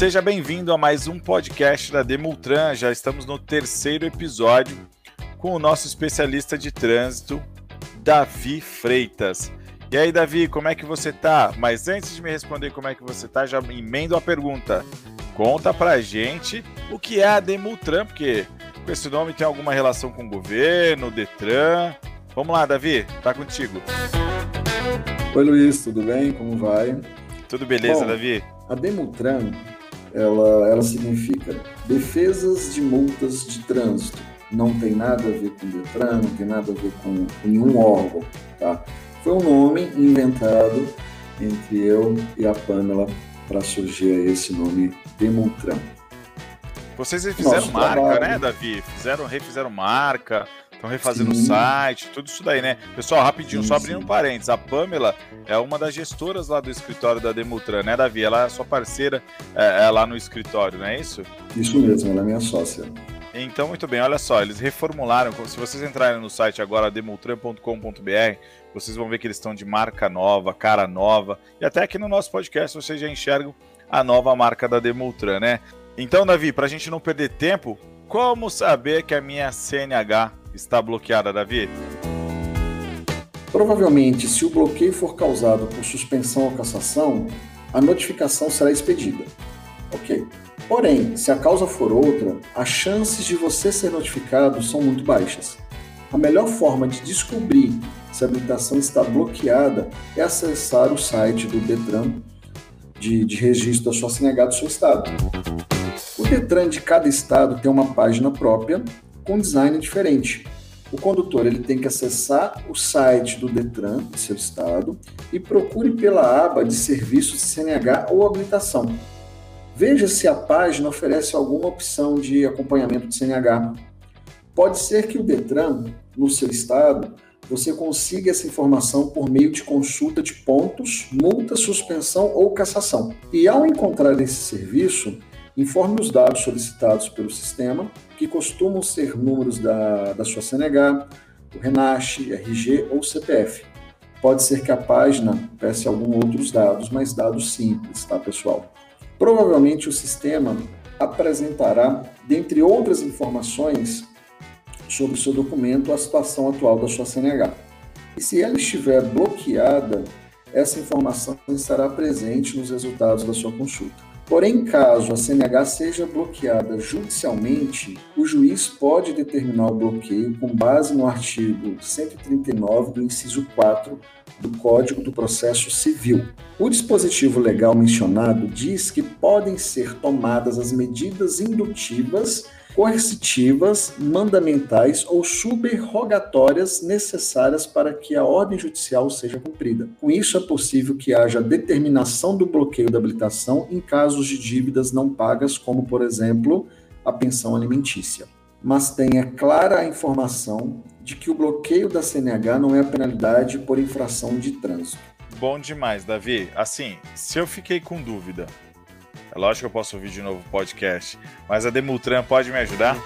Seja bem-vindo a mais um podcast da Demultran. Já estamos no terceiro episódio com o nosso especialista de trânsito, Davi Freitas. E aí, Davi, como é que você tá? Mas antes de me responder como é que você tá, já emendo a pergunta. Conta pra gente o que é a Demultran, porque com esse nome tem alguma relação com o governo, Detran. Vamos lá, Davi, tá contigo. Oi, Luiz, tudo bem? Como vai? Tudo beleza, Bom, Davi? A Demultran, ela, ela significa defesas de multas de trânsito. Não tem nada a ver com o Detran, não tem nada a ver com, com nenhum órgão, tá? Foi um nome inventado entre eu e a Pamela para surgir esse nome Demultran. Vocês fizeram Nosso marca, trabalho. né, Davi? Fizeram, refizeram marca, estão refazendo o site, tudo isso daí, né? Pessoal, rapidinho, sim, só abrindo sim. um parênteses. A Pamela é uma das gestoras lá do escritório da Demultran, né, Davi? Ela é sua parceira é, é lá no escritório, não é isso? Isso mesmo, ela é minha sócia. Então, muito bem, olha só, eles reformularam. Se vocês entrarem no site agora, demultran.com.br, vocês vão ver que eles estão de marca nova, cara nova. E até aqui no nosso podcast vocês já enxergam a nova marca da Demultran, né? Então, Davi, para a gente não perder tempo, como saber que a minha CNH está bloqueada, Davi? Provavelmente, se o bloqueio for causado por suspensão ou cassação, a notificação será expedida. Ok. Porém, se a causa for outra, as chances de você ser notificado são muito baixas. A melhor forma de descobrir se a habilitação está bloqueada é acessar o site do Detran de, de registro da sua CNH do seu estado. O Detran de cada estado tem uma página própria com design diferente. O condutor ele tem que acessar o site do Detran do seu estado e procure pela aba de serviços de CNH ou habilitação. Veja se a página oferece alguma opção de acompanhamento de CNH. Pode ser que o Detran, no seu estado, você consiga essa informação por meio de consulta de pontos, multa, suspensão ou cassação. E ao encontrar esse serviço, informe os dados solicitados pelo sistema, que costumam ser números da, da sua CNH, do RENASH, RG ou CPF. Pode ser que a página peça alguns outros dados, mas dados simples, tá, pessoal? Provavelmente o sistema apresentará, dentre outras informações, sobre o seu documento a situação atual da sua CNH. E se ela estiver bloqueada, essa informação estará presente nos resultados da sua consulta. Porém, caso a CNH seja bloqueada judicialmente, o juiz pode determinar o bloqueio com base no artigo 139 do inciso 4 do Código do Processo Civil. O dispositivo legal mencionado diz que podem ser tomadas as medidas indutivas coercitivas, mandamentais ou subrogatórias necessárias para que a ordem judicial seja cumprida. Com isso, é possível que haja determinação do bloqueio da habilitação em casos de dívidas não pagas, como, por exemplo, a pensão alimentícia. Mas tenha clara a informação de que o bloqueio da CNH não é a penalidade por infração de trânsito. Bom demais, Davi. Assim, se eu fiquei com dúvida é lógico que eu posso ouvir de novo o podcast, mas a Demultran pode me ajudar?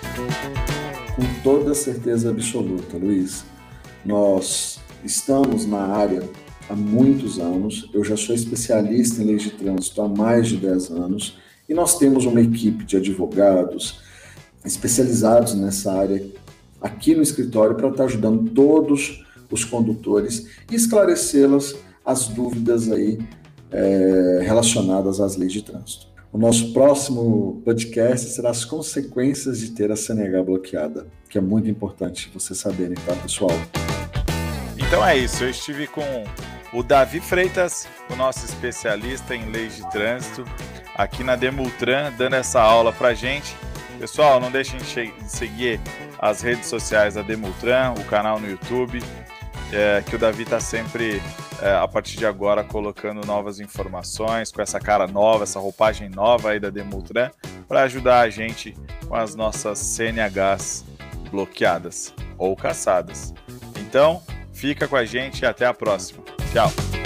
Com toda certeza absoluta, Luiz. Nós estamos na área há muitos anos, eu já sou especialista em leis de trânsito há mais de 10 anos, e nós temos uma equipe de advogados especializados nessa área aqui no escritório para estar ajudando todos os condutores e esclarecê-las as dúvidas aí é, relacionadas às leis de trânsito. O nosso próximo podcast será as consequências de ter a CNH bloqueada, que é muito importante vocês saberem, tá, pessoal? Então é isso, eu estive com o Davi Freitas, o nosso especialista em leis de trânsito, aqui na Demultran, dando essa aula pra gente. Pessoal, não deixem de seguir as redes sociais da Demultran, o canal no YouTube, é, que o Davi está sempre é, a partir de agora colocando novas informações, com essa cara nova, essa roupagem nova aí da Demultran, para ajudar a gente com as nossas CNHs bloqueadas ou caçadas. Então, fica com a gente e até a próxima. Tchau!